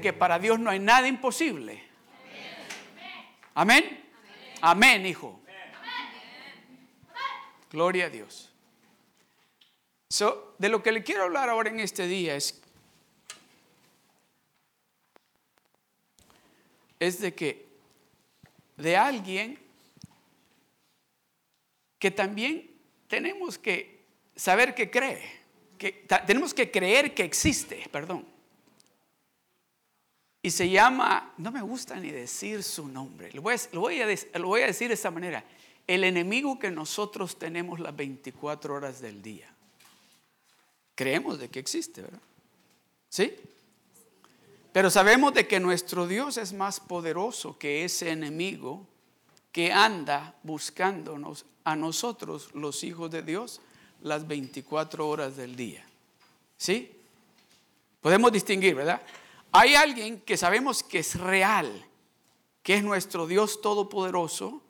que para Dios no hay nada imposible? Amén. Amén, hijo. Gloria a Dios. So, de lo que le quiero hablar ahora en este día es, es de que de alguien que también tenemos que saber que cree, que tenemos que creer que existe, perdón. Y se llama, no me gusta ni decir su nombre, lo voy a, decir de esta manera, el enemigo que nosotros tenemos las 24 horas del día. Creemos de que existe, ¿verdad? ¿Sí? Pero sabemos de que nuestro Dios es más poderoso que ese enemigo que anda buscándonos a nosotros, los hijos de Dios, las 24 horas del día. ¿Sí? Podemos distinguir, ¿verdad? Hay alguien que sabemos que es real, que es nuestro Dios Todopoderoso,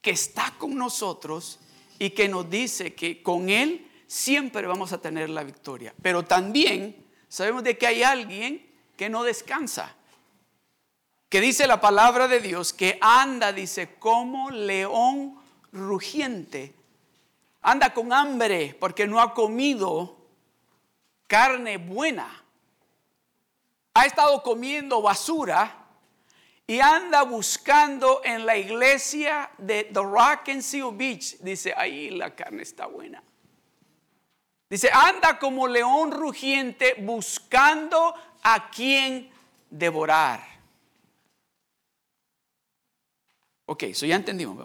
que está con nosotros y que nos dice que con Él siempre vamos a tener la victoria. Pero también sabemos de que hay alguien que no descansa, que dice la palabra de Dios, que anda, dice, como león rugiente. Anda con hambre porque no ha comido carne buena. Ha estado comiendo basura y anda buscando en la iglesia de The Rock and Seal Beach. Dice, ahí la carne está buena. Dice, anda como león rugiente buscando a quien devorar. Ok, eso ya entendimos.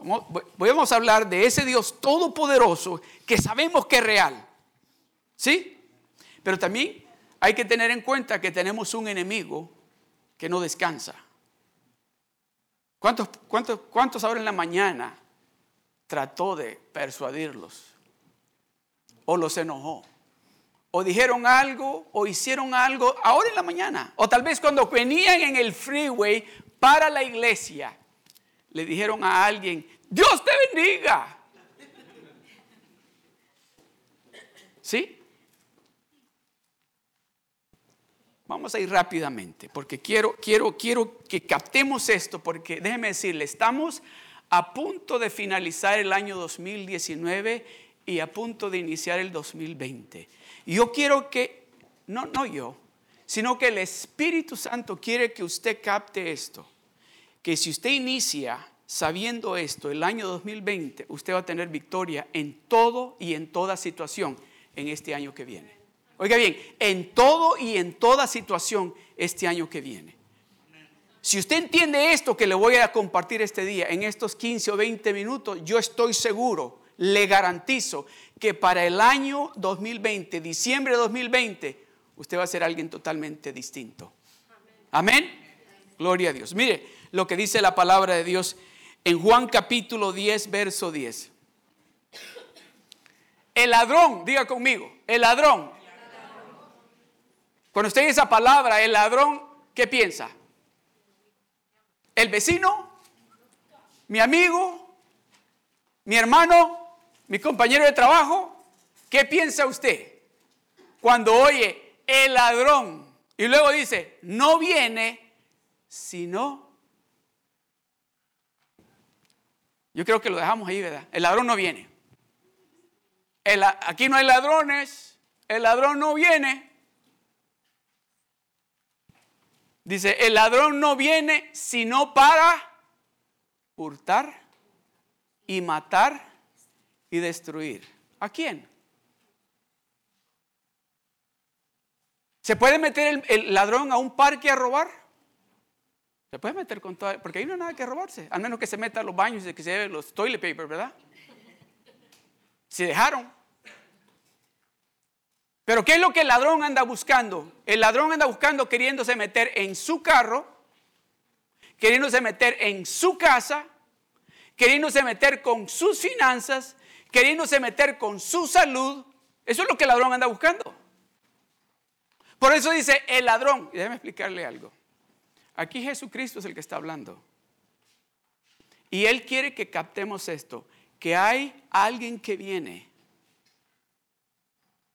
Vamos, a hablar de ese Dios todopoderoso que sabemos que es real. ¿Sí? Pero también hay que tener en cuenta que tenemos un enemigo que no descansa. ¿Cuántos, cuántos, cuántos ahora en la mañana trató de persuadirlos? ¿O los enojó? ¿O dijeron algo? ¿O hicieron algo ahora en la mañana? O tal vez cuando venían en el freeway para la iglesia le dijeron a alguien, Dios te bendiga. ¿Sí? Vamos a ir rápidamente porque quiero, quiero, quiero que captemos esto porque déjeme decirle, estamos a punto de finalizar el año 2019 y a punto de iniciar el 2020. Y yo quiero que, no, no yo, sino que el Espíritu Santo quiere que usted capte esto que si usted inicia sabiendo esto, el año 2020, usted va a tener victoria en todo y en toda situación en este año que viene. Oiga bien, en todo y en toda situación este año que viene. Si usted entiende esto que le voy a compartir este día, en estos 15 o 20 minutos, yo estoy seguro, le garantizo que para el año 2020, diciembre de 2020, usted va a ser alguien totalmente distinto. Amén. Gloria a Dios. Mire, lo que dice la palabra de Dios en Juan capítulo 10, verso 10. El ladrón, diga conmigo, el ladrón. Cuando usted dice esa palabra, el ladrón, ¿qué piensa? ¿El vecino? ¿Mi amigo? ¿Mi hermano? ¿Mi compañero de trabajo? ¿Qué piensa usted cuando oye el ladrón? Y luego dice, no viene sino Yo creo que lo dejamos ahí, ¿verdad? El ladrón no viene. aquí no hay ladrones. El ladrón no viene. Dice, el ladrón no viene sino para hurtar y matar y destruir. ¿A quién? ¿Se puede meter el ladrón a un parque a robar? Se puede meter con todo, porque ahí no hay nada que robarse, al menos que se meta a los baños y que se lleve los toilet paper, ¿verdad? Se dejaron. Pero ¿qué es lo que el ladrón anda buscando? El ladrón anda buscando queriéndose meter en su carro, queriéndose meter en su casa, queriéndose meter con sus finanzas, queriéndose meter con su salud. Eso es lo que el ladrón anda buscando. Por eso dice el ladrón, y déjeme explicarle algo. Aquí Jesucristo es el que está hablando. Y Él quiere que captemos esto, que hay alguien que viene,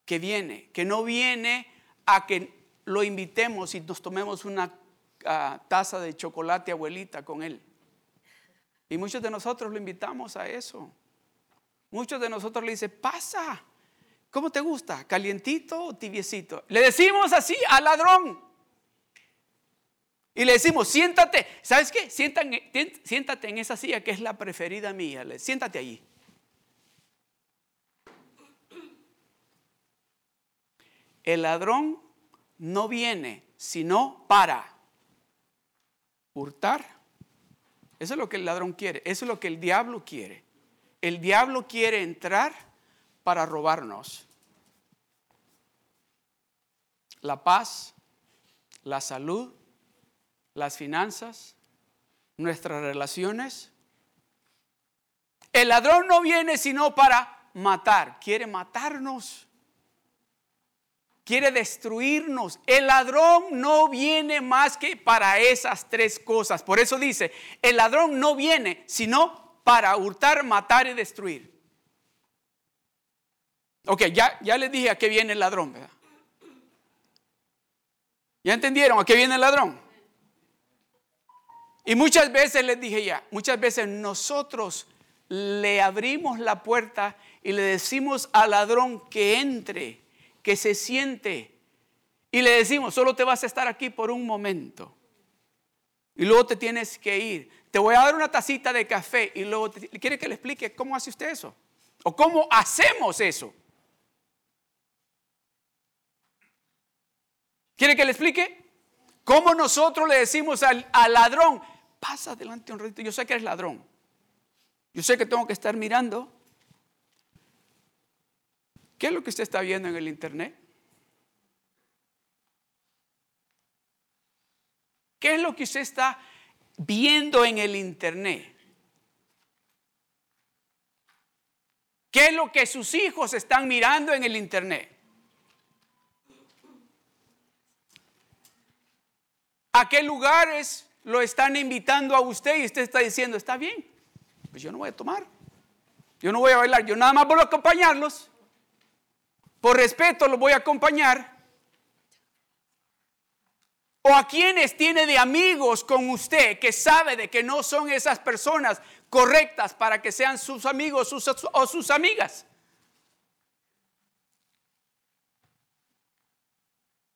que viene, que no viene a que lo invitemos y nos tomemos una ah, taza de chocolate abuelita con él. Y muchos de nosotros lo invitamos a eso. Muchos de nosotros le dicen, pasa, ¿cómo te gusta? ¿Calientito o tibiecito? Le decimos así al ladrón. Y le decimos, siéntate, ¿sabes qué? Siéntate, en esa silla que es la preferida mía. Siéntate allí. El ladrón no viene sino para hurtar. Eso es lo que el ladrón quiere, eso es lo que el diablo quiere. El diablo quiere entrar para robarnos la paz, la salud, las finanzas, nuestras relaciones. El ladrón no viene sino para matar, quiere matarnos, quiere destruirnos. El ladrón no viene más que para esas tres cosas. Por eso dice, el ladrón no viene sino para hurtar, matar y destruir. Ok, ya, ya les dije a qué viene el ladrón, ¿verdad? ¿Ya entendieron a qué viene el ladrón? Y muchas veces les dije ya, muchas veces nosotros le abrimos la puerta y le decimos al ladrón que entre, que se siente. Y le decimos, solo te vas a estar aquí por un momento. Y luego te tienes que ir. Te voy a dar una tacita de café y luego quiere que le explique cómo hace usted eso. O cómo hacemos eso. ¿Quiere que le explique? ¿Cómo nosotros le decimos al, al ladrón, pasa adelante un ratito. Yo sé que eres ladrón. Yo sé que tengo que estar mirando. ¿Qué es lo que usted está viendo en el internet? ¿Qué es lo que usted está viendo en el internet? ¿Qué es lo que sus hijos están mirando en el internet? ¿A qué lugares lo están invitando a usted y usted está diciendo, está bien, pues yo no voy a tomar, yo no voy a bailar, yo nada más voy a acompañarlos, por respeto los voy a acompañar. O a quienes tiene de amigos con usted que sabe de que no son esas personas correctas para que sean sus amigos o sus amigas.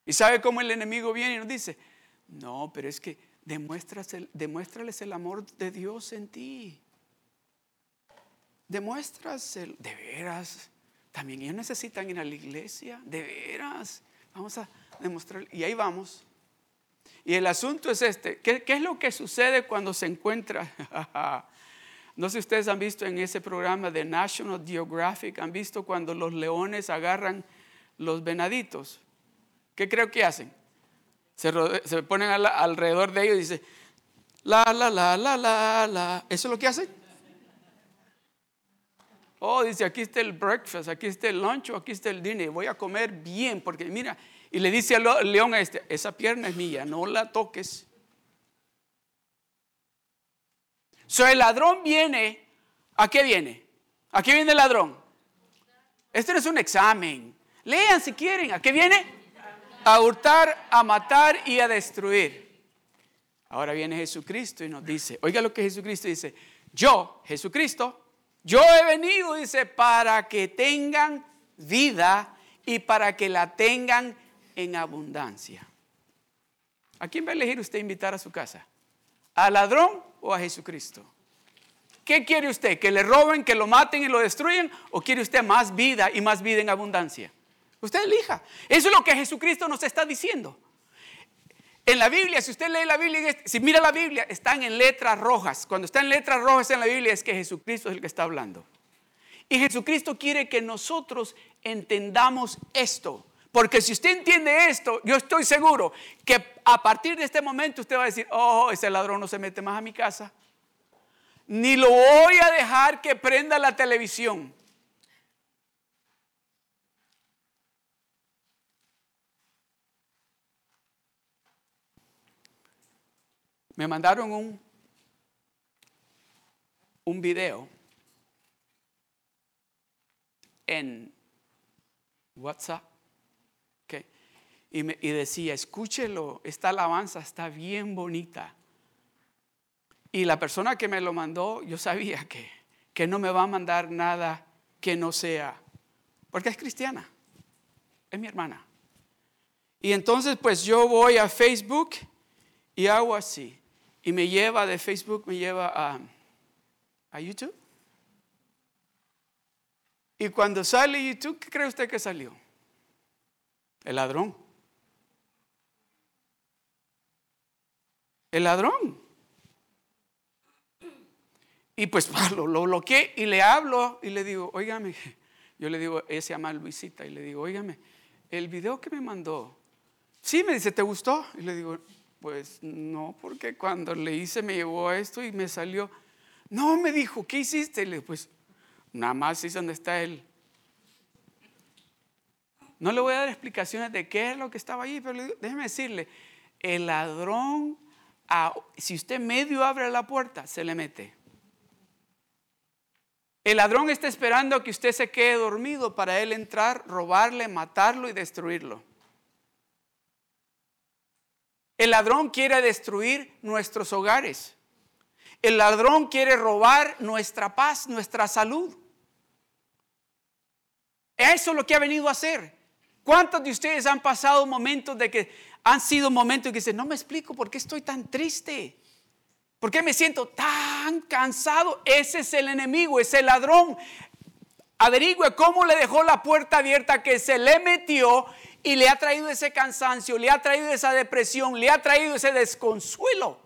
Y sabe cómo el enemigo viene y nos dice, no, pero es que demuéstrales el amor de Dios en ti. Demuestras el, de veras. También ellos necesitan ir a la iglesia, de veras. Vamos a demostrar. Y ahí vamos. Y el asunto es este. ¿Qué, es lo que sucede cuando se encuentra? no sé si ustedes han visto en ese programa de National Geographic, han visto cuando los leones agarran los venaditos. ¿Qué creo que hacen? se, ponen alrededor de ellos y dicen, la, la, la, la, la, la. ¿Eso es lo que hacen? Oh, dice, aquí está el breakfast, aquí está el lunch, aquí está el dinner. Voy a comer bien, porque mira, y le dice al león a este, esa pierna es mía, no la toques. So el ladrón viene, ¿a qué viene? ¿A qué viene el ladrón? Este no es un examen. Lean si quieren, ¿a qué viene? a hurtar, a matar y a destruir. Ahora viene Jesucristo y nos dice, oiga lo que Jesucristo dice, yo, Jesucristo, yo he venido, dice, para que tengan vida y para que la tengan en abundancia. ¿A quién va a elegir usted invitar a su casa? ¿Al ladrón o a Jesucristo? ¿Qué quiere usted? ¿Que le roben, que lo maten y lo destruyan? ¿O quiere usted más vida y más vida en abundancia? Usted elija. Eso es lo que Jesucristo nos está diciendo. En la Biblia, si usted lee la Biblia, si mira la Biblia, están en letras rojas. Cuando está en letras rojas en la Biblia es que Jesucristo es el que está hablando. Y Jesucristo quiere que nosotros entendamos esto. Porque si usted entiende esto, yo estoy seguro que a partir de este momento usted va a decir, oh, ese ladrón no se mete más a mi casa. Ni lo voy a dejar que prenda la televisión. Me mandaron un, un video en WhatsApp. Y, me, y decía, escúchelo, esta alabanza está bien bonita. Y la persona que me lo mandó, yo sabía que, que no me va a mandar nada que no sea, porque es cristiana, es mi hermana. Y entonces pues yo voy a Facebook y hago así. Y me lleva de Facebook, me lleva a, a YouTube. Y cuando sale YouTube, ¿qué cree usted que salió? El ladrón. El ladrón. Y pues lo, lo bloqueé y le hablo y le digo, óigame, yo le digo, ella se llama Luisita, y le digo, óigame, el video que me mandó, sí, me dice, ¿te gustó? Y le digo, pues no, porque cuando le hice me llevó a esto y me salió, no, me dijo, ¿qué hiciste? Le digo, pues nada más es donde está él. No le voy a dar explicaciones de qué es lo que estaba ahí, pero déjeme decirle, el ladrón, si usted medio abre la puerta, se le mete. El ladrón está esperando a que usted se quede dormido para él entrar, robarle, matarlo y destruirlo. El ladrón quiere destruir nuestros hogares. El ladrón quiere robar nuestra paz, nuestra salud. Eso es lo que ha venido a hacer. ¿Cuántos de ustedes han pasado momentos de que han sido momentos que dicen, no me explico por qué estoy tan triste? ¿Por qué me siento tan cansado? Ese es el enemigo, es el ladrón. Averigüe cómo le dejó la puerta abierta que se le metió y le ha traído ese cansancio, le ha traído esa depresión, le ha traído ese desconsuelo.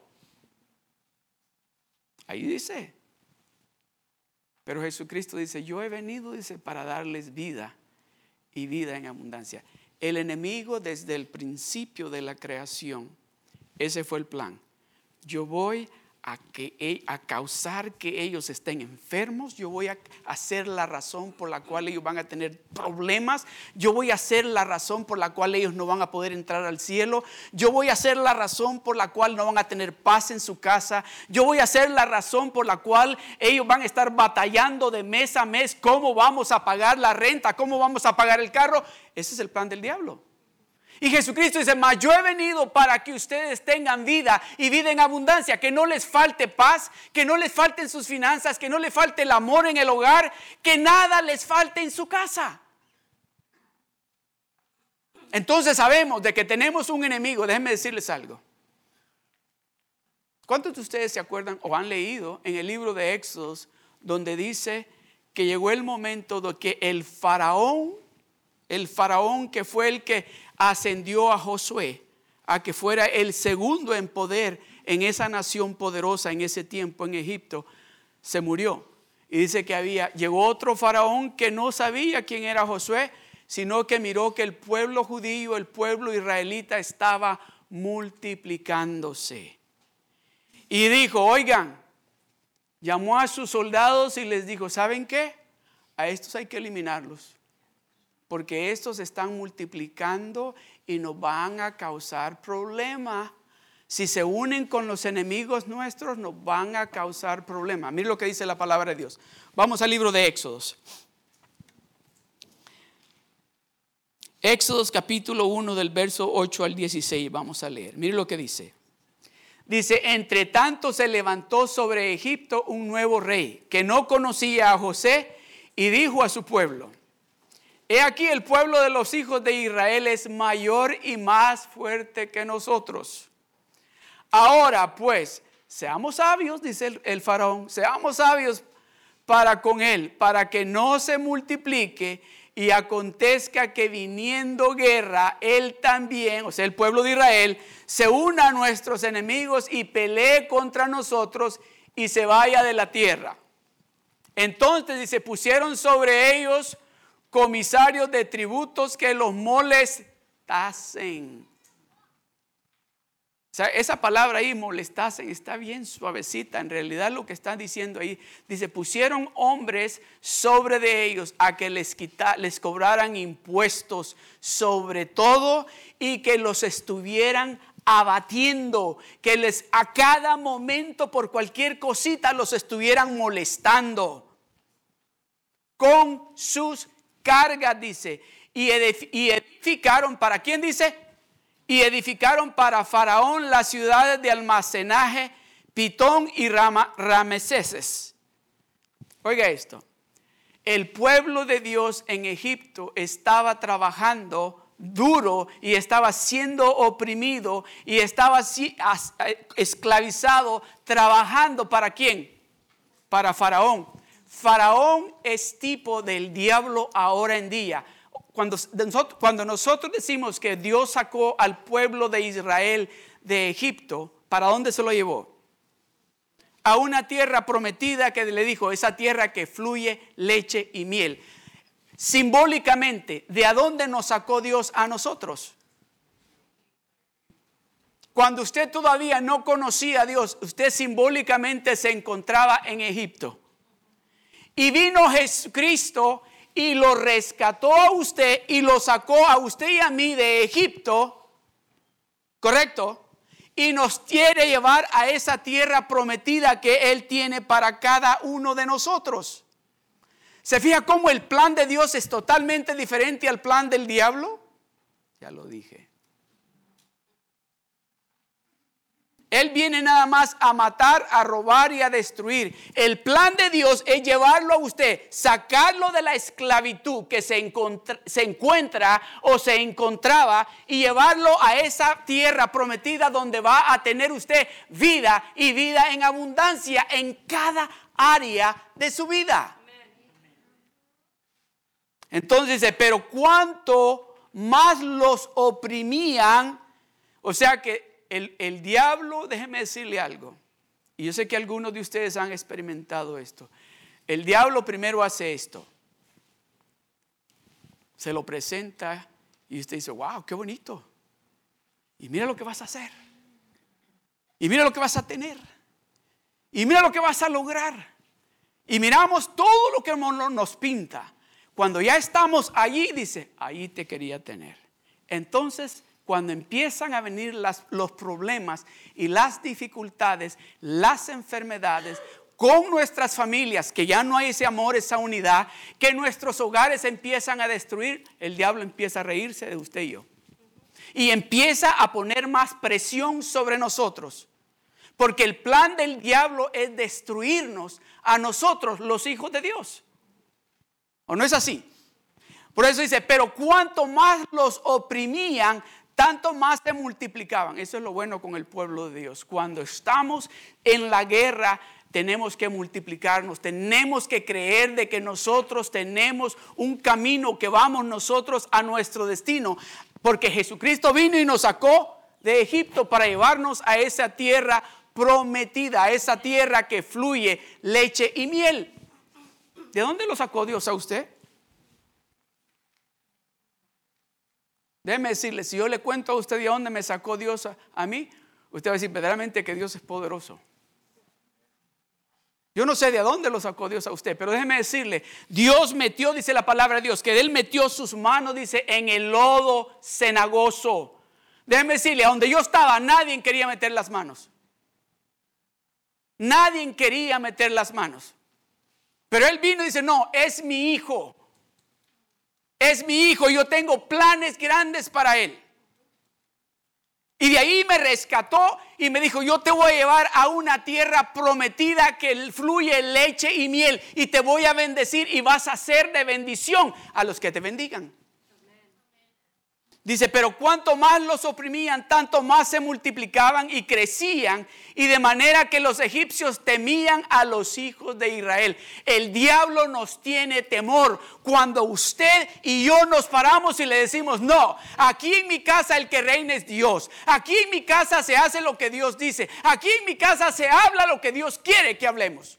Ahí dice. Pero Jesucristo dice, yo he venido, dice, para darles vida y vida en abundancia. El enemigo desde el principio de la creación, ese fue el plan. Yo voy a, que, e, a causar que ellos estén enfermos, yo voy a hacer la razón por la cual ellos van a tener problemas, yo voy a hacer la razón por la cual ellos no van a poder entrar al cielo, yo voy a hacer la razón por la cual no van a tener paz en su casa, yo voy a hacer la razón por la cual ellos van a estar batallando de mes a mes cómo vamos a pagar la renta, cómo vamos a pagar el carro. Ese es el plan del diablo. Y Jesucristo dice, mas yo he venido para que ustedes tengan vida y vida en abundancia, que no les falte paz, que no les falten sus finanzas, que no les falte el amor en el hogar, que nada les falte en su casa. Entonces sabemos de que tenemos un enemigo, déjenme decirles algo. ¿Cuántos de ustedes se acuerdan o han leído en el libro de Éxodos donde dice que llegó el momento de que el faraón, el faraón que fue el que ascendió a Josué a que fuera el segundo en poder en esa nación poderosa en ese tiempo en Egipto, se murió. Y dice que había, llegó otro faraón que no sabía quién era Josué, sino que miró que el pueblo judío, el pueblo israelita estaba multiplicándose. Y dijo, oigan, llamó a sus soldados y les dijo, ¿saben qué? A estos hay que eliminarlos porque estos están multiplicando y nos van a causar problemas. Si se unen con los enemigos nuestros, nos van a causar problemas. Mire lo que dice la palabra de Dios. Vamos al libro de Éxodos. Éxodos capítulo 1 del verso 8 al 16. Vamos a leer. Mire lo que dice. Dice, entre tanto se levantó sobre Egipto un nuevo rey que no conocía a José y dijo a su pueblo, He aquí el pueblo de los hijos de Israel es mayor y más fuerte que nosotros. Ahora pues, seamos sabios, dice el, faraón, seamos sabios para con él, para que no se multiplique y acontezca que viniendo guerra, él también, o sea, el pueblo de Israel, se una a nuestros enemigos y pelee contra nosotros y se vaya de la tierra. Entonces dice, pusieron sobre ellos comisarios de tributos que los molestasen. O sea, esa palabra ahí, molestasen, está bien suavecita. En realidad lo que están diciendo ahí, dice, pusieron hombres sobre de ellos a que les, les cobraran impuestos sobre todo y que los estuvieran abatiendo, que les a cada momento por cualquier cosita los estuvieran molestando con sus cargas, dice, y edificaron, ¿para quién dice? y edificaron para Faraón las ciudades de almacenaje, Pitón y Rama, Rameseses. Oiga esto, el pueblo de Dios en Egipto estaba trabajando duro y estaba siendo oprimido y estaba eh, esclavizado trabajando para quién? Para Faraón. Faraón es tipo del diablo ahora en día. Cuando, nosotros decimos que Dios sacó al pueblo de Israel de Egipto, ¿para dónde se lo llevó? A una tierra prometida que le dijo, esa tierra que fluye leche y miel. Simbólicamente, ¿de a dónde nos sacó Dios a nosotros? Cuando usted todavía no conocía a Dios, usted simbólicamente se encontraba en Egipto. Y vino Jesucristo y lo rescató a usted y lo sacó a usted y a mí de Egipto, ¿correcto? Y nos quiere llevar a esa tierra prometida que Él tiene para cada uno de nosotros. ¿Se fija cómo el plan de Dios es totalmente diferente al plan del diablo? Ya lo dije. Él viene nada más a matar, a robar y a destruir. El plan de Dios es llevarlo a usted, sacarlo de la esclavitud que se, se, encuentra o se encontraba y llevarlo a esa tierra prometida donde va a tener usted vida y vida en abundancia en cada área de su vida. Entonces dice, pero cuánto más los oprimían, o sea que el, diablo, déjeme decirle algo, y yo sé que algunos de ustedes han experimentado esto. El diablo primero hace esto. Se lo presenta y usted dice, wow, qué bonito. Y mira lo que vas a hacer. Y mira lo que vas a tener. Y mira lo que vas a lograr. Y miramos todo lo que nos pinta. Cuando ya estamos allí, dice, ahí te quería tener. Entonces cuando empiezan a venir los problemas y las dificultades, las enfermedades, con nuestras familias, que ya no hay ese amor, esa unidad, que nuestros hogares empiezan a destruir, el diablo empieza a reírse de usted y yo. Y empieza a poner más presión sobre nosotros. Porque el plan del diablo es destruirnos a nosotros, los hijos de Dios. ¿O no es así? Por eso dice, pero cuanto más los oprimían, tanto más se multiplicaban. Eso es lo bueno con el pueblo de Dios. Cuando estamos en la guerra, tenemos que multiplicarnos, tenemos que creer de que nosotros tenemos un camino que vamos nosotros a nuestro destino, porque Jesucristo vino y nos sacó de Egipto para llevarnos a esa tierra prometida, a esa tierra que fluye leche y miel. ¿De dónde lo sacó Dios a usted? Déjeme decirle, si yo le cuento a usted de dónde me sacó Dios a, mí, usted va a decir verdaderamente que Dios es poderoso. Yo no sé de dónde lo sacó Dios a usted, pero déjeme decirle, Dios metió, dice la palabra de Dios, que Él metió sus manos, dice, en el lodo cenagoso. Déjeme decirle, a donde yo estaba, nadie quería meter las manos. Nadie quería meter las manos. Pero Él vino y dice, no, es mi hijo es mi hijo, yo tengo planes grandes para él. Y de ahí me rescató y me dijo, yo te voy a llevar a una tierra prometida que fluye leche y miel y te voy a bendecir y vas a ser de bendición a los que te bendigan. Dice, pero cuanto más los oprimían, tanto más se multiplicaban y crecían, y de manera que los egipcios temían a los hijos de Israel. El diablo nos tiene temor cuando usted y yo nos paramos y le decimos, no, aquí en mi casa el que reina es Dios, aquí en mi casa se hace lo que Dios dice, aquí en mi casa se habla lo que Dios quiere que hablemos.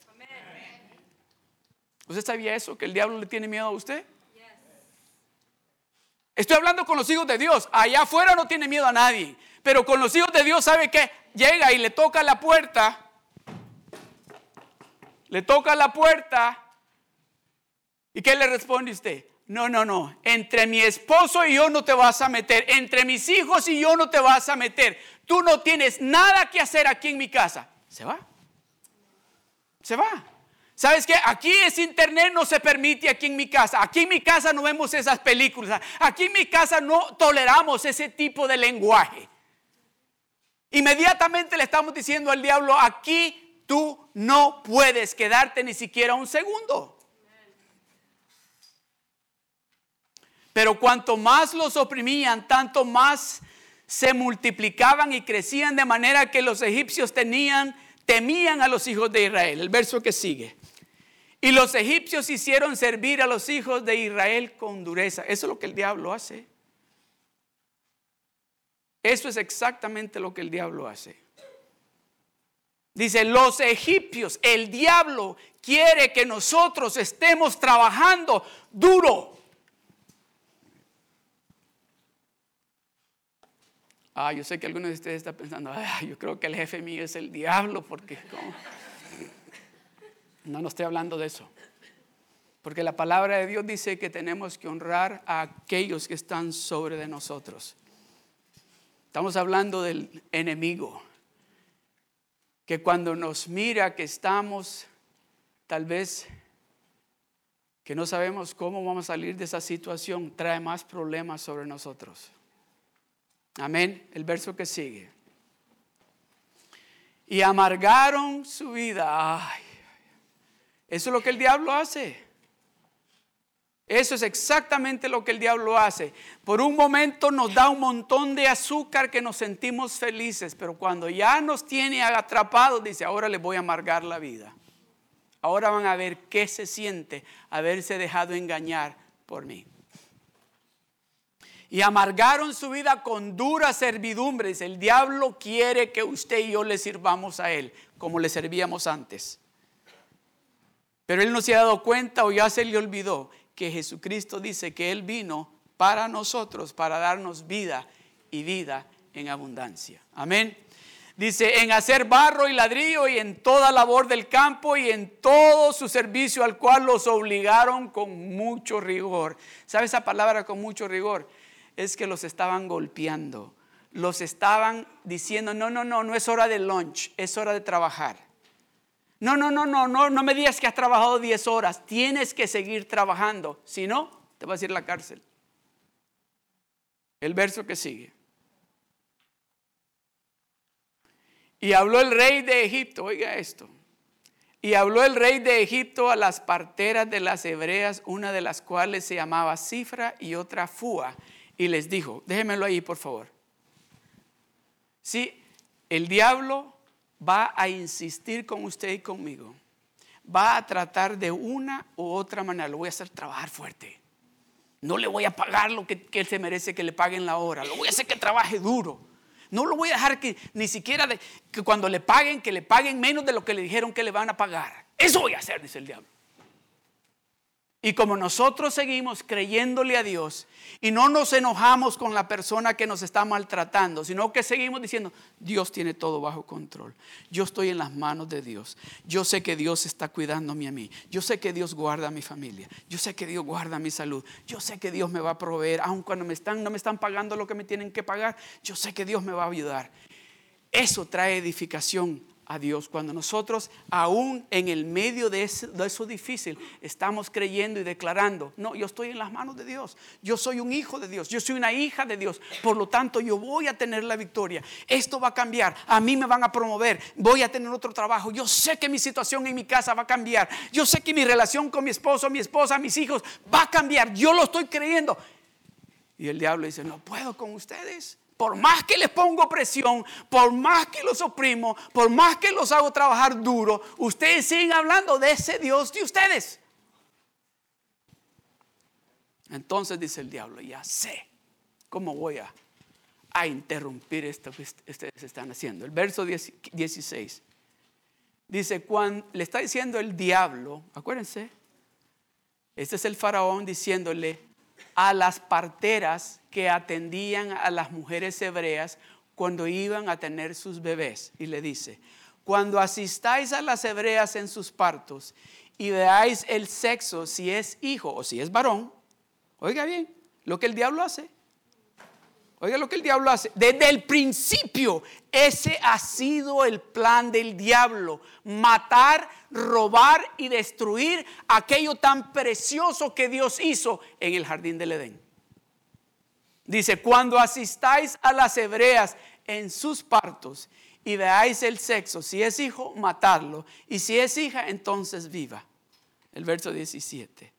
¿Usted sabía eso? ¿Que el diablo le tiene miedo a usted? Estoy hablando con los hijos de Dios. Allá afuera no tiene miedo a nadie. Pero con los hijos de Dios sabe que llega y le toca la puerta. Le toca la puerta. ¿Y qué le responde usted? No, no, no. Entre mi esposo y yo no te vas a meter. Entre mis hijos y yo no te vas a meter. Tú no tienes nada que hacer aquí en mi casa. Se va. Se va. ¿Sabes qué? Aquí ese internet no se permite aquí en mi casa. Aquí en mi casa no vemos esas películas. Aquí en mi casa no toleramos ese tipo de lenguaje. Inmediatamente le estamos diciendo al diablo, aquí tú no puedes quedarte ni siquiera un segundo. Pero cuanto más los oprimían, tanto más se multiplicaban y crecían de manera que los egipcios tenían, temían a los hijos de Israel. El verso que sigue. Y los egipcios hicieron servir a los hijos de Israel con dureza. Eso es lo que el diablo hace. Eso es exactamente lo que el diablo hace. Dice, los egipcios, el diablo quiere que nosotros estemos trabajando duro. Ah, yo sé que algunos de ustedes están pensando, yo creo que el jefe mío es el diablo, porque no, no estoy hablando de eso. Porque la palabra de Dios dice que tenemos que honrar a aquellos que están sobre de nosotros. Estamos hablando del enemigo, que cuando nos mira que estamos tal vez que no sabemos cómo vamos a salir de esa situación, trae más problemas sobre nosotros. Amén. El verso que sigue. Y amargaron su vida. Ay, eso es lo que el diablo hace. Eso es exactamente lo que el diablo hace. Por un momento nos da un montón de azúcar que nos sentimos felices, pero cuando ya nos tiene atrapados, dice, ahora les voy a amargar la vida. Ahora van a ver qué se siente haberse dejado engañar por mí y amargaron su vida con dura servidumbre. el diablo quiere que usted y yo le sirvamos a él como le servíamos antes. Pero él no se ha dado cuenta o ya se le olvidó que Jesucristo dice que él vino para nosotros, para darnos vida y vida en abundancia. Amén. Dice, en hacer barro y ladrillo y en toda labor del campo y en todo su servicio al cual los obligaron con mucho rigor. ¿Sabe esa palabra con mucho rigor? es que los estaban golpeando. Los estaban diciendo, no, no, no, no es hora de lunch, es hora de trabajar. No, no, no, no, no, no me digas que has trabajado 10 horas, tienes que seguir trabajando. Si no, te vas a ir a la cárcel. El verso que sigue. Y habló el rey de Egipto, oiga esto. Y habló el rey de Egipto a las parteras de las hebreas, una de las cuales se llamaba Cifra y otra Fua y les dijo, déjenmelo ahí por favor. Si el diablo va a insistir con usted y conmigo, va a tratar de una u otra manera, lo voy a hacer trabajar fuerte. No le voy a pagar lo que, él se merece que le paguen la hora, lo voy a hacer que trabaje duro. No lo voy a dejar que ni siquiera que cuando le paguen, que le paguen menos de lo que le dijeron que le van a pagar. Eso voy a hacer, dice el diablo. Y como nosotros seguimos creyéndole a Dios y no nos enojamos con la persona que nos está maltratando, sino que seguimos diciendo, Dios tiene todo bajo control. Yo estoy en las manos de Dios. Yo sé que Dios está cuidándome a mí. Yo sé que Dios guarda a mi familia. Yo sé que Dios guarda mi salud. Yo sé que Dios me va a proveer, aun cuando no me están pagando lo que me tienen que pagar. Yo sé que Dios me va a ayudar. Eso trae edificación a Dios. Cuando nosotros, aún en el medio de eso, de eso, difícil, estamos creyendo y declarando, no, yo estoy en las manos de Dios, yo soy un hijo de Dios, yo soy una hija de Dios, por lo tanto yo voy a tener la victoria, esto va a cambiar, a mí me van a promover, voy a tener otro trabajo, yo sé que mi situación en mi casa va a cambiar, yo sé que mi relación con mi esposo, mi esposa, mis hijos va a cambiar, yo lo estoy creyendo. Y el diablo dice, no puedo con ustedes. Por más que les pongo presión, por más que los oprimo, por más que los hago trabajar duro, ustedes siguen hablando de ese Dios de ustedes. Entonces dice el diablo, ya sé cómo voy a, interrumpir esto que ustedes están haciendo. El verso 16 dice, cuando le está diciendo el diablo, acuérdense, este es el faraón diciéndole a las parteras que atendían a las mujeres hebreas cuando iban a tener sus bebés. Y le dice, cuando asistáis a las hebreas en sus partos y veáis el sexo, si es hijo o si es varón, oiga bien, lo que el diablo hace. Oiga lo que el diablo hace. Desde el principio, ese ha sido el plan del diablo. Matar, robar y destruir aquello tan precioso que Dios hizo en el jardín del Edén. Dice, cuando asistáis a las hebreas en sus partos y veáis el sexo, si es hijo, matadlo. Y si es hija, entonces viva. El verso 17.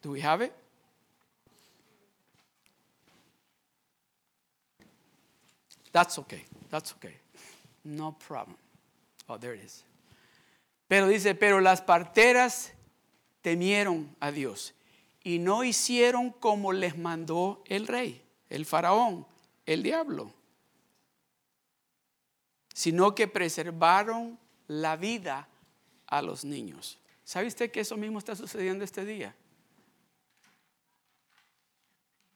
Do we have it? That's okay. That's okay. No problem. Oh, there it is. Pero dice, pero las parteras temieron a Dios y no hicieron como les mandó el rey, el faraón, el diablo, sino que preservaron la vida a los niños. ¿Sabe usted que eso mismo está sucediendo este día?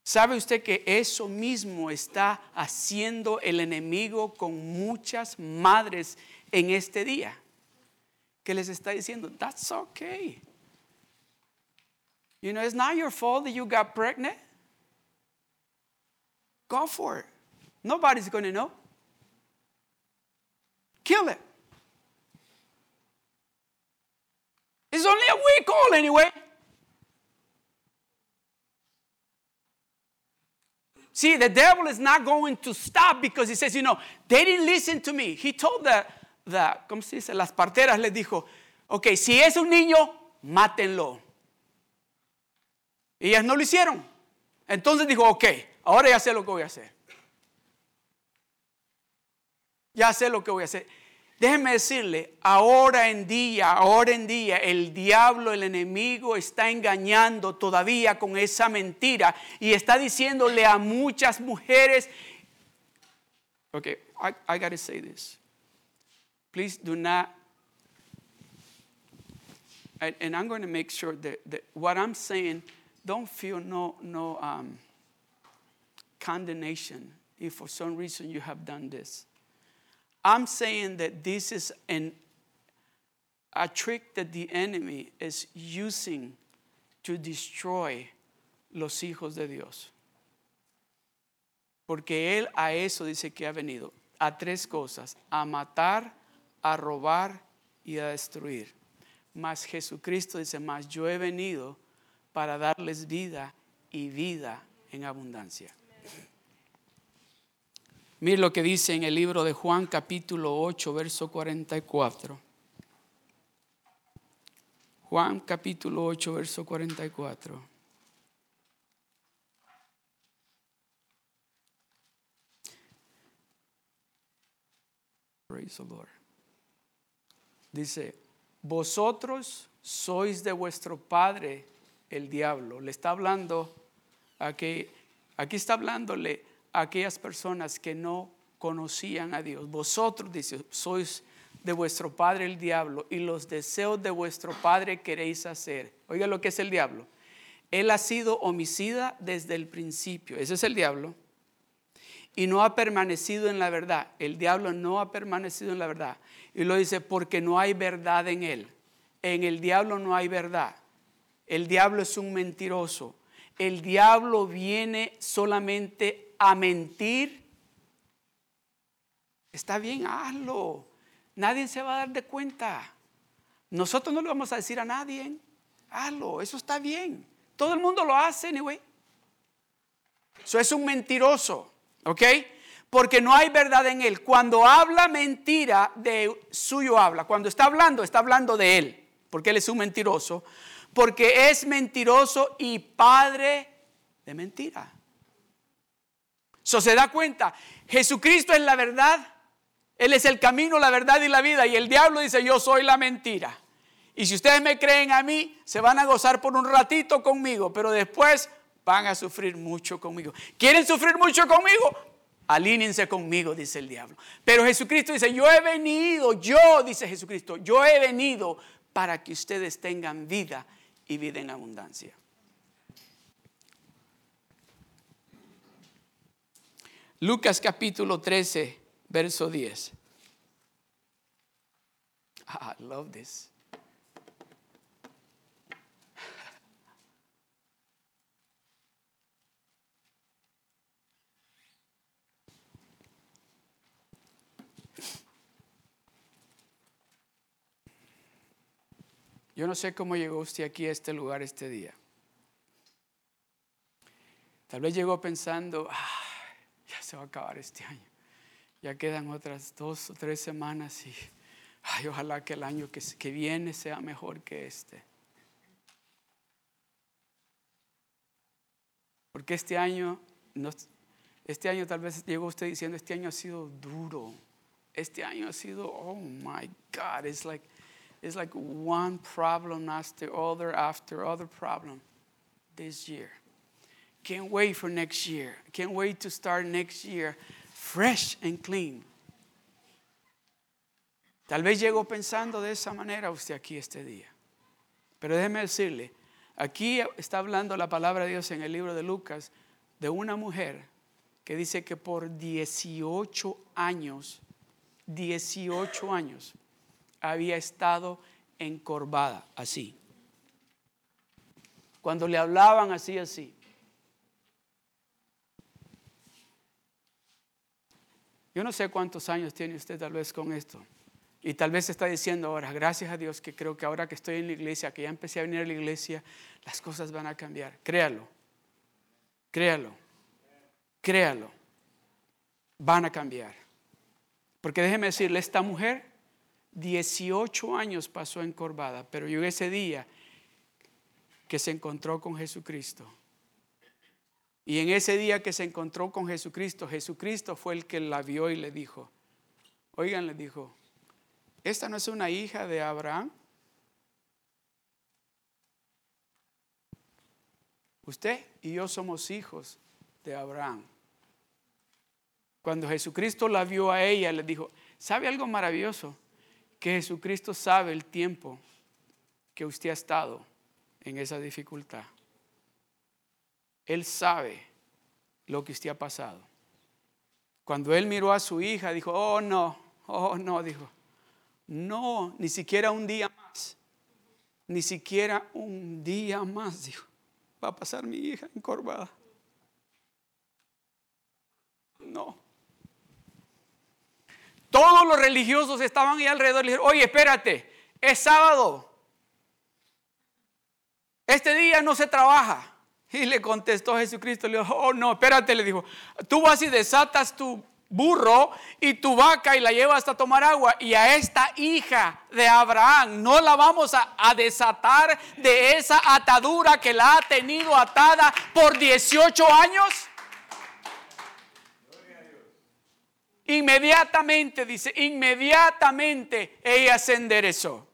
¿Sabe usted que eso mismo está haciendo el enemigo con muchas madres en este día? Que les está diciendo, that's okay. You know, it's not your fault that you got pregnant. Go for it. Nobody's going to know. Kill it. It's only a week old anyway. See, the devil is not going to stop because he says, you know, they didn't listen to me. He told the, the ¿cómo se dice? Las parteras les dijo, ok, si es un niño, mátenlo. Y ellas no lo hicieron. Entonces dijo, ok, ahora ya sé lo que voy a hacer. Ya sé lo que voy a hacer. Déjenme decirle, ahora en día, ahora en día, el diablo, el enemigo está engañando todavía con esa mentira y está diciéndole a muchas mujeres, ok, I, gotta say this. Please do not, and, and I'm going to make sure that, that, what I'm saying, don't feel no, no um, condemnation if for some reason you have done this. I'm saying that this is an, a trick that the enemy is using to destroy los hijos de Dios. Porque Él a eso dice que ha venido, a tres cosas, a matar, a robar y a destruir. Mas Jesucristo dice, mas yo he venido para darles vida y vida en abundancia. Mire lo que dice en el libro de Juan capítulo 8, verso 44. Juan capítulo 8, verso 44. Praise the Lord. Dice, vosotros sois de vuestro padre el diablo. Le está hablando, aquí, aquí está hablándole aquellas personas que no conocían a Dios. Vosotros, dice, sois de vuestro padre el diablo y los deseos de vuestro padre queréis hacer. Oiga lo que es el diablo. Él ha sido homicida desde el principio. Ese es el diablo. Y no ha permanecido en la verdad. El diablo no ha permanecido en la verdad. Y lo dice porque no hay verdad en él. En el diablo no hay verdad. El diablo es un mentiroso. El diablo viene solamente a mentir. Está bien, hazlo. Nadie se va a dar de cuenta. Nosotros no le vamos a decir a nadie. Hazlo, eso está bien. Todo el mundo lo hace, anyway. Eso es un mentiroso, ¿ok? Porque no hay verdad en él. Cuando habla mentira, de suyo habla. Cuando está hablando, está hablando de él, porque él es un mentiroso porque es mentiroso y padre de mentira. So, se da cuenta, Jesucristo es la verdad, Él es el camino, la verdad y la vida, y el diablo dice, yo soy la mentira. Y si ustedes me creen a mí, se van a gozar por un ratito conmigo, pero después van a sufrir mucho conmigo. ¿Quieren sufrir mucho conmigo? Alínense conmigo, dice el diablo. Pero Jesucristo dice, yo he venido, yo, dice Jesucristo, yo he venido para que ustedes tengan vida y vida en abundancia. Lucas capítulo 13, verso 10. Ah, I love this. Yo no sé cómo llegó usted aquí a este lugar este día. Tal vez llegó pensando, ah, se va a acabar este año. Ya quedan otras dos o tres semanas y ay, ojalá que el año que, que viene sea mejor que este. Porque este año, este año tal vez llegó usted diciendo, este año ha sido duro. Este año ha sido, oh my God, it's like, it's like one problem after other after other problem this year. Can't wait for next year. Can't wait to start next year fresh and clean. Tal vez llegó pensando de esa manera usted aquí este día. Pero déjeme decirle, aquí está hablando la palabra de Dios en el libro de Lucas de una mujer que dice que por 18 años, 18 años, había estado encorvada así. Cuando le hablaban así, así. Yo no sé cuántos años tiene usted tal vez con esto. Y tal vez está diciendo ahora, gracias a Dios que creo que ahora que estoy en la iglesia, que ya empecé a venir a la iglesia, las cosas van a cambiar. Créalo, créalo, créalo. Van a cambiar. Porque déjeme decirle, esta mujer 18 años pasó encorvada, pero llegó ese día que se encontró con Jesucristo y en ese día que se encontró con Jesucristo, Jesucristo fue el que la vio y le dijo, oigan, le dijo, ¿esta no es una hija de Abraham? Usted y yo somos hijos de Abraham. Cuando Jesucristo la vio a ella, le dijo, ¿sabe algo maravilloso? Que Jesucristo sabe el tiempo que usted ha estado en esa dificultad. Él sabe lo que usted ha pasado. Cuando él miró a su hija, dijo, oh no, oh no, dijo, no, ni siquiera un día más, ni siquiera un día más, dijo, va a pasar mi hija encorvada. No. Todos los religiosos estaban ahí alrededor y dijeron, oye, espérate, es sábado. Este día no se trabaja. Y le contestó Jesucristo, le dijo, oh no, espérate, le dijo, tú vas y desatas tu burro y tu vaca y la llevas hasta tomar agua. Y a esta hija de Abraham no la vamos a, a, desatar de esa atadura que la ha tenido atada por 18 años. Inmediatamente, dice, inmediatamente ella se enderezó.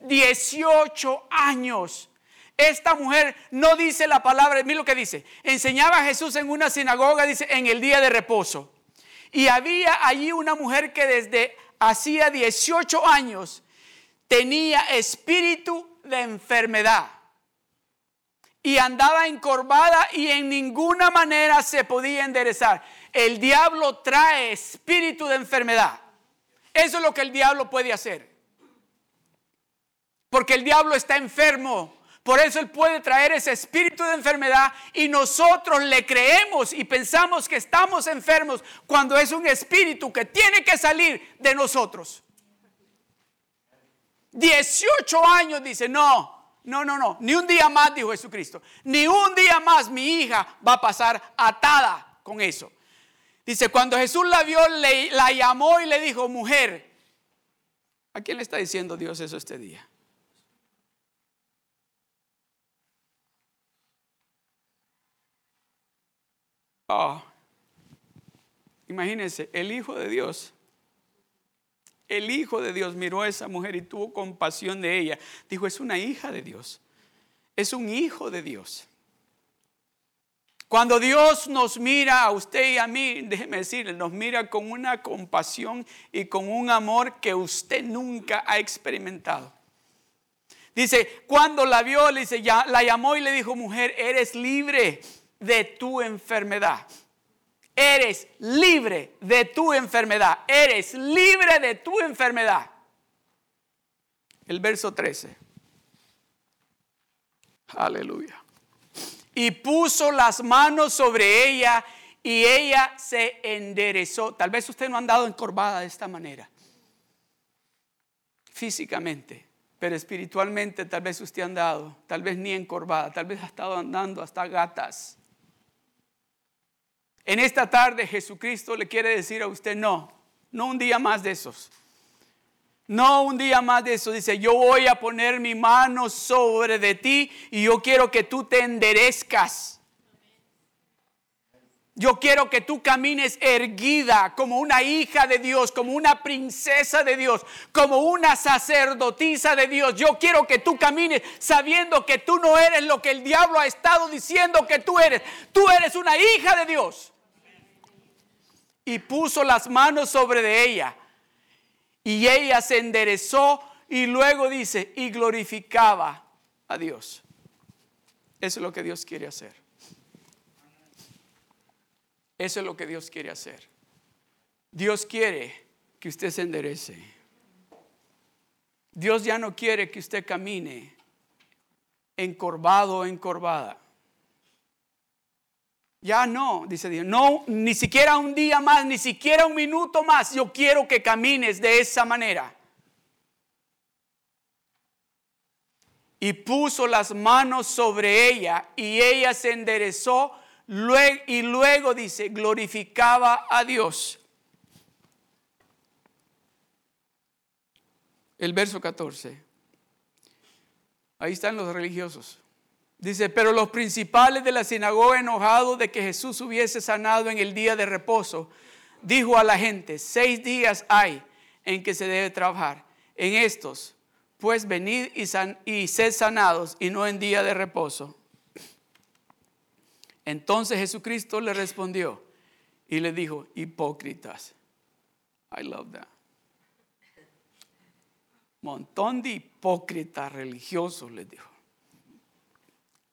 18 años esta mujer no dice la palabra, mira lo que dice. Enseñaba a Jesús en una sinagoga, dice, en el día de reposo. Y había allí una mujer que desde hacía 18 años tenía espíritu de enfermedad. Y andaba encorvada y en ninguna manera se podía enderezar. El diablo trae espíritu de enfermedad. Eso es lo que el diablo puede hacer. Porque el diablo está enfermo por eso Él puede traer ese espíritu de enfermedad y nosotros le creemos y pensamos que estamos enfermos cuando es un espíritu que tiene que salir de nosotros. 18 años dice, no, no, no, no, ni un día más, dijo Jesucristo, ni un día más mi hija va a pasar atada con eso. Dice, cuando Jesús la vio, la llamó y le dijo, mujer, ¿a quién le está diciendo Dios eso este día? Oh, imagínense, el Hijo de Dios, el Hijo de Dios miró a esa mujer y tuvo compasión de ella. Dijo, es una hija de Dios, es un hijo de Dios. Cuando Dios nos mira a usted y a mí, déjeme decirle, nos mira con una compasión y con un amor que usted nunca ha experimentado. Dice, cuando la vio, le dice, la llamó y le dijo, mujer, eres libre de tu enfermedad. Eres libre de tu enfermedad. Eres libre de tu enfermedad. El verso 13. Aleluya. Y puso las manos sobre ella y ella se enderezó. Tal vez usted no ha andado encorvada de esta manera. Físicamente. pero espiritualmente tal vez usted ha andado, tal vez ni encorvada, tal vez ha estado andando hasta gatas. En esta tarde Jesucristo le quiere decir a usted, no, no un día más de esos. No un día más de eso. Dice, yo voy a poner mi mano sobre de ti y yo quiero que tú te enderezcas. Yo quiero que tú camines erguida como una hija de Dios, como una princesa de Dios, como una sacerdotisa de Dios. Yo quiero que tú camines sabiendo que tú no eres lo que el diablo ha estado diciendo que tú eres. Tú eres una hija de Dios. Y puso las manos sobre de ella. Y ella se enderezó y luego dice, y glorificaba a Dios. Eso es lo que Dios quiere hacer. Eso es lo que Dios quiere hacer. Dios quiere que usted se enderece. Dios ya no quiere que usted camine encorvado o encorvada. Ya no, dice Dios, no, ni siquiera un día más, ni siquiera un minuto más. Yo quiero que camines de esa manera. Y puso las manos sobre ella y ella se enderezó y luego dice, glorificaba a Dios. El verso 14. Ahí están los religiosos. Dice, pero los principales de la sinagoga enojados de que Jesús hubiese sanado en el día de reposo, dijo a la gente, seis días hay en que se debe trabajar. En estos, pues venid y, y sed sanados y no en día de reposo. Entonces Jesucristo le respondió y le dijo, hipócritas. I love that. Montón de hipócritas religiosos, les dijo.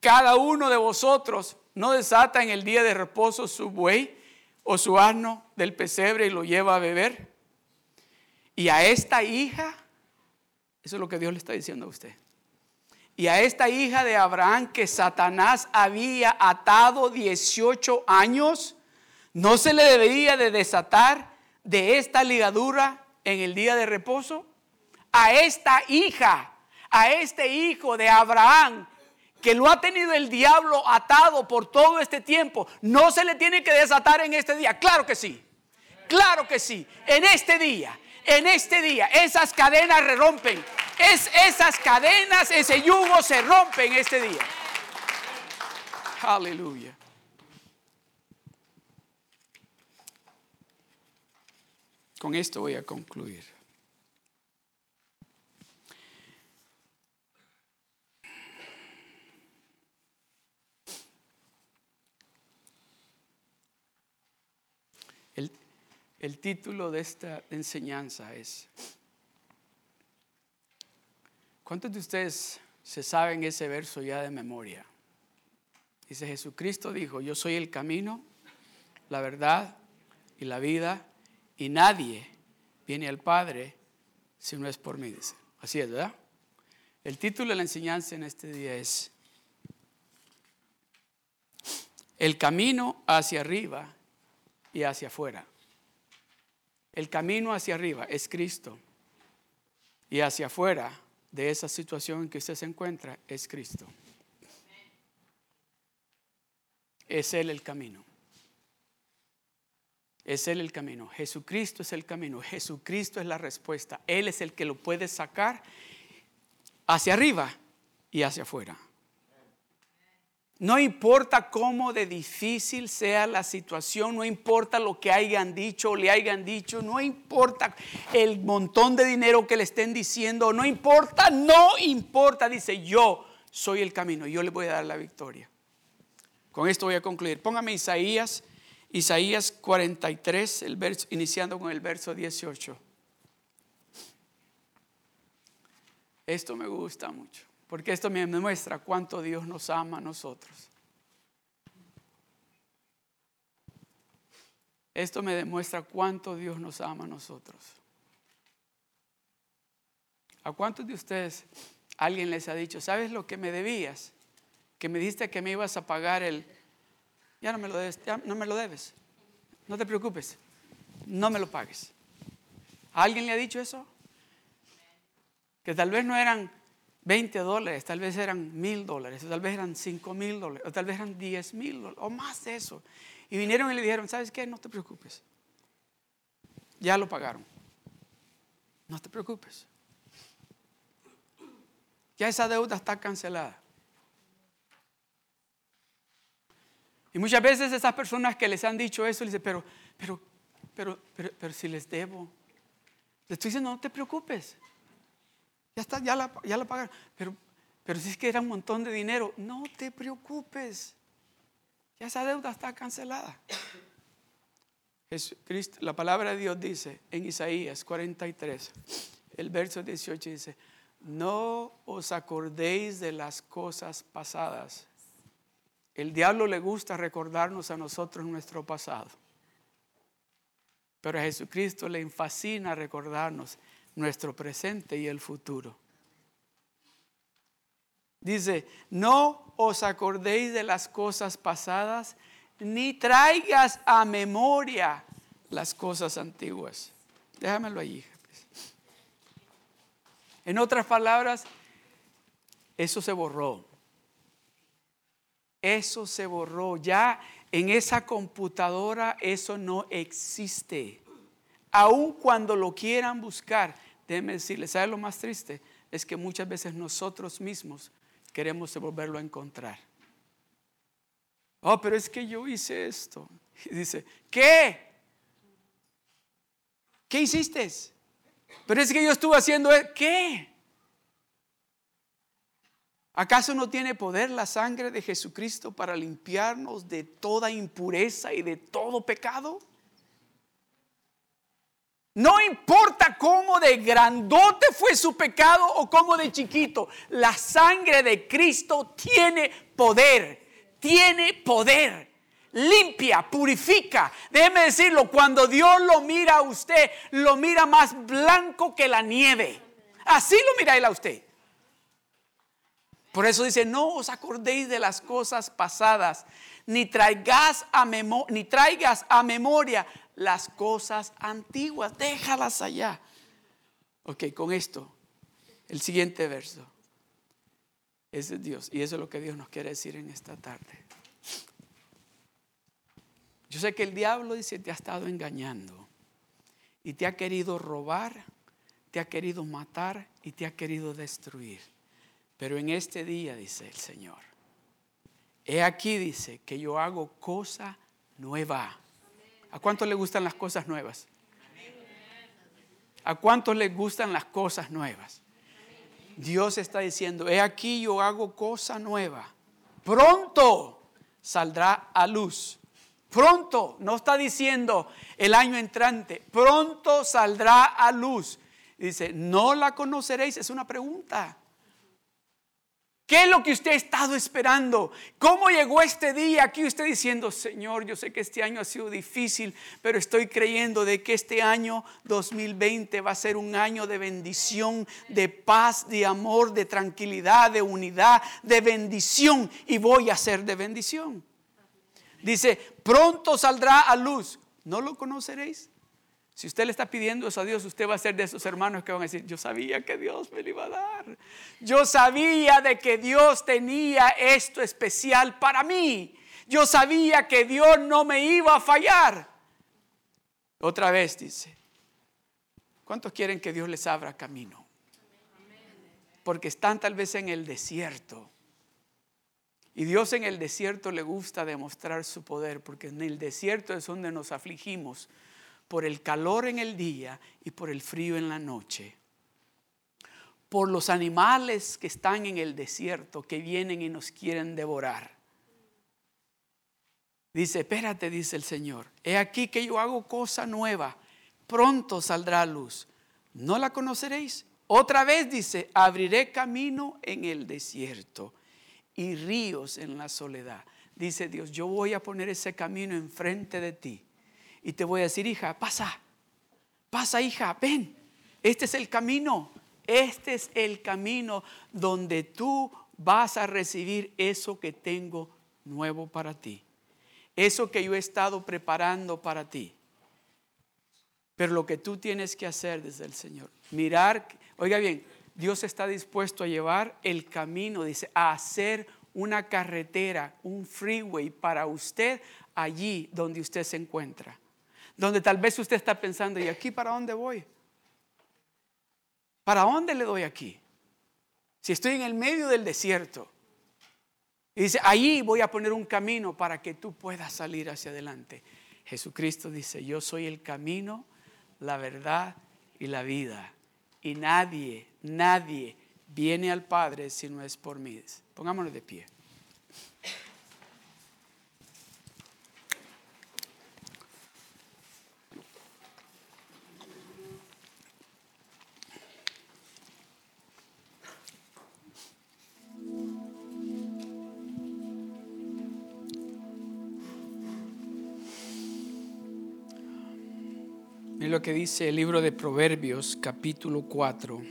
Cada uno de vosotros no desata en el día de reposo su buey o su asno del pesebre y lo lleva a beber. Y a esta hija, eso es lo que Dios le está diciendo a usted y a esta hija de Abraham que Satanás había atado 18 años, ¿no se le debería de desatar de esta ligadura en el día de reposo? A esta hija, a este hijo de Abraham que lo ha tenido el diablo atado por todo este tiempo, ¿no se le tiene que desatar en este día? Claro que sí, claro que sí, en este día en este día. Esas cadenas rompen. Es, esas cadenas, ese yugo se rompe en este día. Aleluya. Con esto voy a concluir. El título de esta enseñanza es, ¿cuántos de ustedes se saben ese verso ya de memoria? Dice Jesucristo dijo, yo soy el camino, la verdad y la vida, y nadie viene al Padre si no es por mí, dice. Así es, ¿verdad? El título de la enseñanza en este día es El camino hacia arriba y hacia afuera. El camino hacia arriba es Cristo. Y hacia afuera de esa situación en que usted se encuentra es Cristo. Es Él el camino. Es Él el camino. Jesucristo es el camino. Jesucristo es la respuesta. Él es el que lo puede sacar hacia arriba y hacia afuera. No importa cómo de difícil sea la situación, no importa lo que hayan dicho o le hayan dicho, no importa el montón de dinero que le estén diciendo, no importa, no importa, dice yo soy el camino, yo le voy a dar la victoria. Con esto voy a concluir. Póngame Isaías, Isaías 43, el verso, iniciando con el verso 18. Esto me gusta mucho. Porque esto me muestra cuánto Dios nos ama a nosotros. Esto me demuestra cuánto Dios nos ama a nosotros. ¿A cuántos de ustedes alguien les ha dicho, ¿sabes lo que me debías? Que me diste que me ibas a pagar el... Ya no me lo debes, ya no me lo debes. No te preocupes, no me lo pagues. ¿A alguien le ha dicho eso? que tal vez no eran 20 dólares, tal vez eran mil dólares, o tal vez eran 5 mil dólares, o tal vez eran 10 mil dólares, o más de eso. Y vinieron y le dijeron, ¿sabes qué? No te preocupes. Ya lo pagaron. No te preocupes. Ya esa deuda está cancelada. Y muchas veces esas personas que les han dicho eso, les dicen, pero, pero, pero, pero, pero si les debo, les estoy diciendo, no te preocupes. Ya está, ya la, ya la pagaron. Pero, pero si es que era un montón de dinero, no te preocupes. Ya esa deuda está cancelada. Jesucristo, la palabra de Dios dice en Isaías 43, el verso 18 dice, no os acordéis de las cosas pasadas. El diablo le gusta recordarnos a nosotros nuestro pasado. Pero a Jesucristo le fascina recordarnos nuestro presente y el futuro. Dice, no os acordéis de las cosas pasadas, ni traigas a memoria las cosas antiguas. Déjamelo. Pues. En otras palabras, eso se borró. Eso se borró. Ya en esa computadora eso no existe. Aun cuando lo quieran buscar, déjenme decirles, ¿sabe lo más triste? Es que muchas veces nosotros mismos queremos volverlo a encontrar. Oh, pero es que yo hice esto. Y dice, ¿qué? ¿Qué hiciste? Pero es que yo estuve haciendo, e-". ¿qué? ¿Acaso no tiene poder la sangre de Jesucristo para limpiarnos de toda impureza y de todo pecado? No importa cómo de grandote fue su pecado o cómo de chiquito, la sangre de Cristo tiene poder, tiene poder. Limpia, purifica. Déjeme decirlo, cuando Dios lo mira a usted, lo mira más blanco que la nieve. Así lo mira a usted. Por eso dice, no os acordéis de las cosas pasadas, ni traigas a, ni traigas a memoria las cosas antiguas, déjalas allá. Ok, con esto, el siguiente verso. Ese es Dios, y eso es lo que Dios nos quiere decir en esta tarde. Yo sé que el diablo dice, te ha estado engañando y te ha querido robar, te ha querido matar y te ha querido destruir. Pero en este día, dice el Señor, he aquí, dice, que yo hago cosa nueva. ¿A cuántos le gustan las cosas nuevas? ¿A cuántos les gustan las cosas nuevas? Dios está diciendo, he aquí yo hago cosa nueva. Pronto saldrá a luz. Pronto, no está diciendo el año entrante, pronto saldrá a luz. Dice, no la conoceréis, es una pregunta. ¿Qué es lo que usted ha estado esperando? ¿Cómo llegó este día aquí usted diciendo, Señor, yo sé que este año ha sido difícil, pero estoy creyendo de que este año 2020 va a ser un año de bendición, de paz, de amor, de tranquilidad, de unidad, de bendición y voy a ser de bendición? Dice, pronto saldrá a luz. ¿No lo conoceréis? Si usted le está pidiendo eso a Dios, usted va a ser de esos hermanos que van a decir, yo sabía que Dios me lo iba a dar. Yo sabía de que Dios tenía esto especial para mí. Yo sabía que Dios no me iba a fallar. Otra vez dice, ¿cuántos quieren que Dios les abra camino? Porque están tal vez en el desierto. Y Dios en el desierto le gusta demostrar su poder, porque en el desierto es donde nos afligimos por el calor en el día y por el frío en la noche. Por los animales que están en el desierto, que vienen y nos quieren devorar. Dice, espérate, dice el Señor, he aquí que yo hago cosa nueva, pronto saldrá luz. ¿No la conoceréis? Otra vez dice, abriré camino en el desierto y ríos en la soledad. Dice Dios, yo voy a poner ese camino enfrente de ti y te voy a decir, hija, pasa, pasa hija, ven, este es el camino, este es el camino donde tú vas a recibir eso que tengo nuevo para ti, eso que yo he estado preparando para ti. Pero lo que tú tienes que hacer desde el Señor, mirar, oiga bien, Dios está dispuesto a llevar el camino, dice, a hacer una carretera, un freeway para usted allí donde usted se encuentra. Donde tal vez usted está pensando, ¿y aquí para dónde voy? ¿Para dónde le doy aquí? Si estoy en el medio del desierto. Y dice, allí voy a poner un camino para que tú puedas salir hacia adelante. Jesucristo dice, yo soy el camino, la verdad y la vida. Y nadie, nadie viene al Padre si no es por mí. Pongámonos de pie. Lo que dice el libro de Proverbios capítulo 4.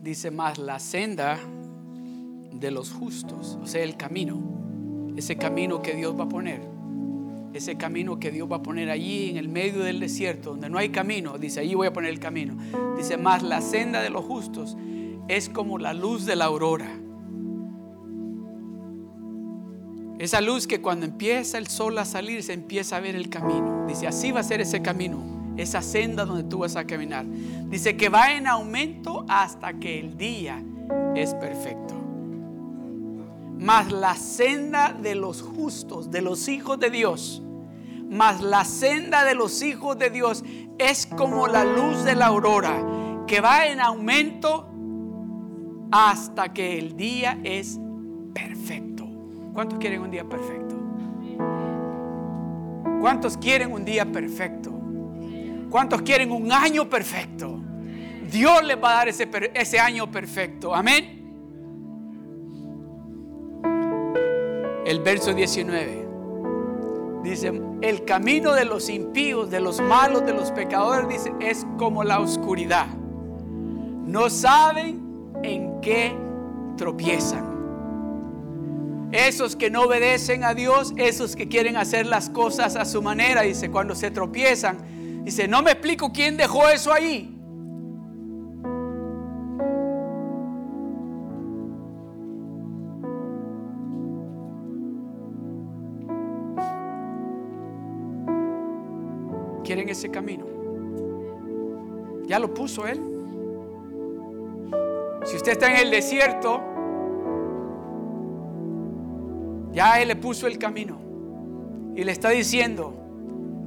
Dice más la senda de los justos, o sea, el camino, ese camino que Dios va a poner, ese camino que Dios va a poner allí en el medio del desierto, donde no hay camino, dice, allí voy a poner el camino. Dice más la senda de los justos es como la luz de la aurora Esa luz que cuando empieza el sol a salir se empieza a ver el camino. Dice, así va a ser ese camino, esa senda donde tú vas a caminar. Dice que va en aumento hasta que el día es perfecto. Mas la senda de los justos, de los hijos de Dios, mas la senda de los hijos de Dios es como la luz de la aurora, que va en aumento hasta que el día es. ¿Cuántos quieren un día perfecto? ¿Cuántos quieren un día perfecto? ¿Cuántos quieren un año perfecto? Dios les va a dar ese, ese año perfecto. Amén. El verso 19 dice, el camino de los impíos, de los malos, de los pecadores, dice, es como la oscuridad. No saben en qué tropiezan. Esos que no obedecen a Dios, esos que quieren hacer las cosas a su manera, dice, cuando se tropiezan, dice, no me explico quién dejó eso ahí. Quieren ese camino. Ya lo puso Él. Si usted está en el desierto, ya Él le puso el camino. Y le está diciendo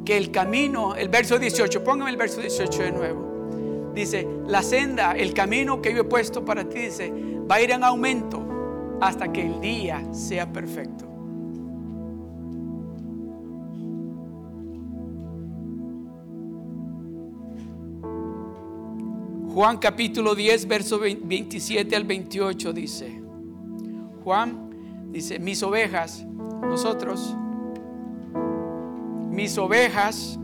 que el camino, el verso 18, póngame el verso 18 de nuevo. Dice, la senda, el camino que yo he puesto para ti, dice, va a ir en aumento hasta que el día sea perfecto. Juan capítulo 10, verso 27 al 28 dice, Juan Dice, mis ovejas, nosotros, mis ovejas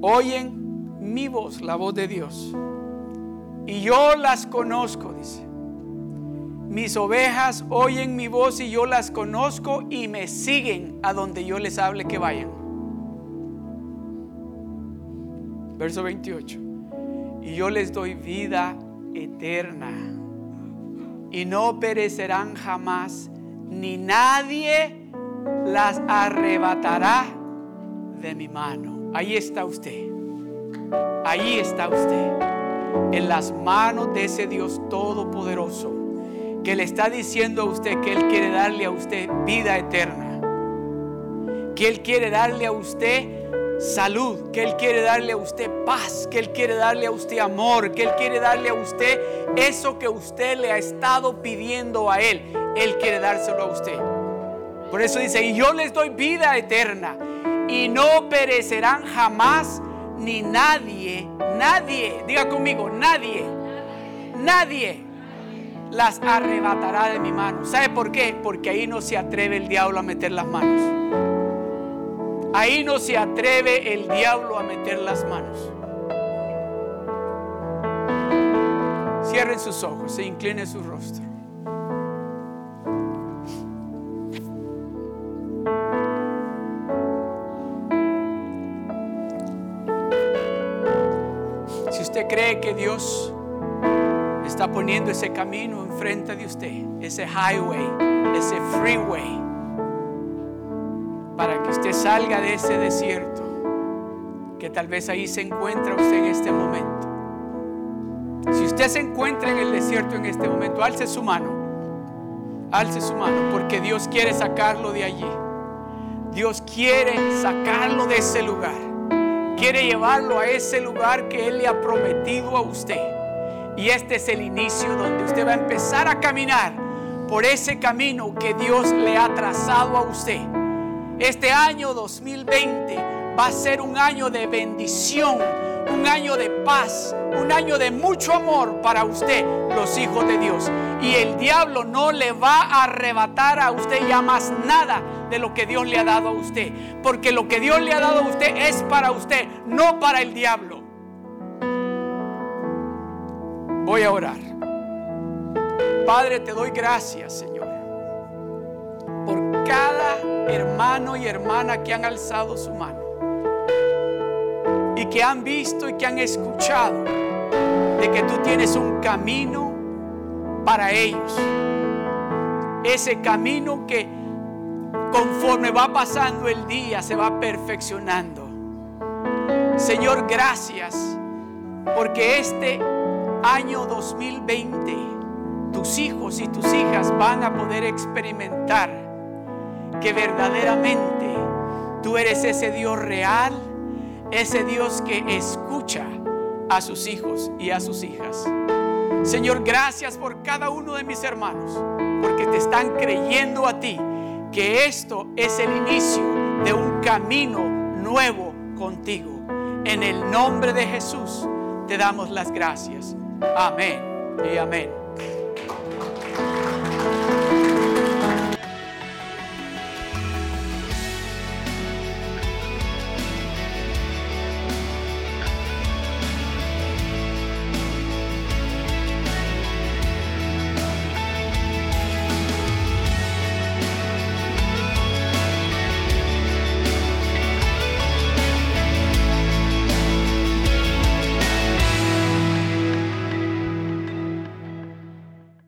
oyen mi voz, la voz de Dios. Y yo las conozco, dice. Mis ovejas oyen mi voz y yo las conozco y me siguen a donde yo les hable que vayan. Verso 28. Y yo les doy vida eterna y no perecerán jamás, ni nadie las arrebatará de mi mano. Ahí está usted. Ahí está usted. En las manos de ese Dios todopoderoso que le está diciendo a usted que Él quiere darle a usted vida eterna. Que Él quiere darle a usted salud, que Él quiere darle a usted paz, que Él quiere darle a usted amor, que Él quiere darle a usted eso que usted le ha estado pidiendo a Él. Él quiere dárselo a usted. Por eso dice, y yo les doy vida eterna y no perecerán jamás ni nadie, nadie, diga conmigo, nadie, nadie las arrebatará de mi mano. ¿Sabe por qué? Porque ahí no se atreve el diablo a meter las manos. Ahí no se atreve el diablo a meter las manos. Cierren sus ojos, se incline su rostro. usted cree que Dios está poniendo ese camino enfrente de usted, ese highway, ese freeway, para que usted salga de ese desierto, que tal vez ahí se encuentra usted en este momento. Si usted se encuentra en el desierto en este momento, alce su mano, alce su mano, porque Dios quiere sacarlo de allí. Dios quiere sacarlo de ese lugar. Quiere llevarlo a ese lugar que Él le ha prometido a usted. Y este es el inicio donde usted va a empezar a caminar por ese camino que Dios le ha trazado a usted. Este año 2020 va a ser un año de bendición, un año de paz, un año de mucho amor para usted, los hijos de Dios. Y el diablo no le va a arrebatar a usted ya más nada de lo que Dios le ha dado a usted. Porque lo que Dios le ha dado a usted es para usted, no para el diablo. Voy a orar. Padre, te doy gracias, Señor, hermano y hermana que han alzado su mano y que han visto y que han escuchado de que tú tienes un camino para ellos. Ese camino que conforme va pasando el día se va perfeccionando. Señor, gracias porque este año 2020 tus hijos y tus hijas van a poder experimentar que verdaderamente tú eres ese Dios real, ese Dios que escucha a sus hijos y a sus hijas. Señor, gracias por cada uno de mis hermanos, porque te están creyendo a ti que esto es el inicio de un camino nuevo contigo. En el nombre de Jesús te damos las gracias. Amén y amén.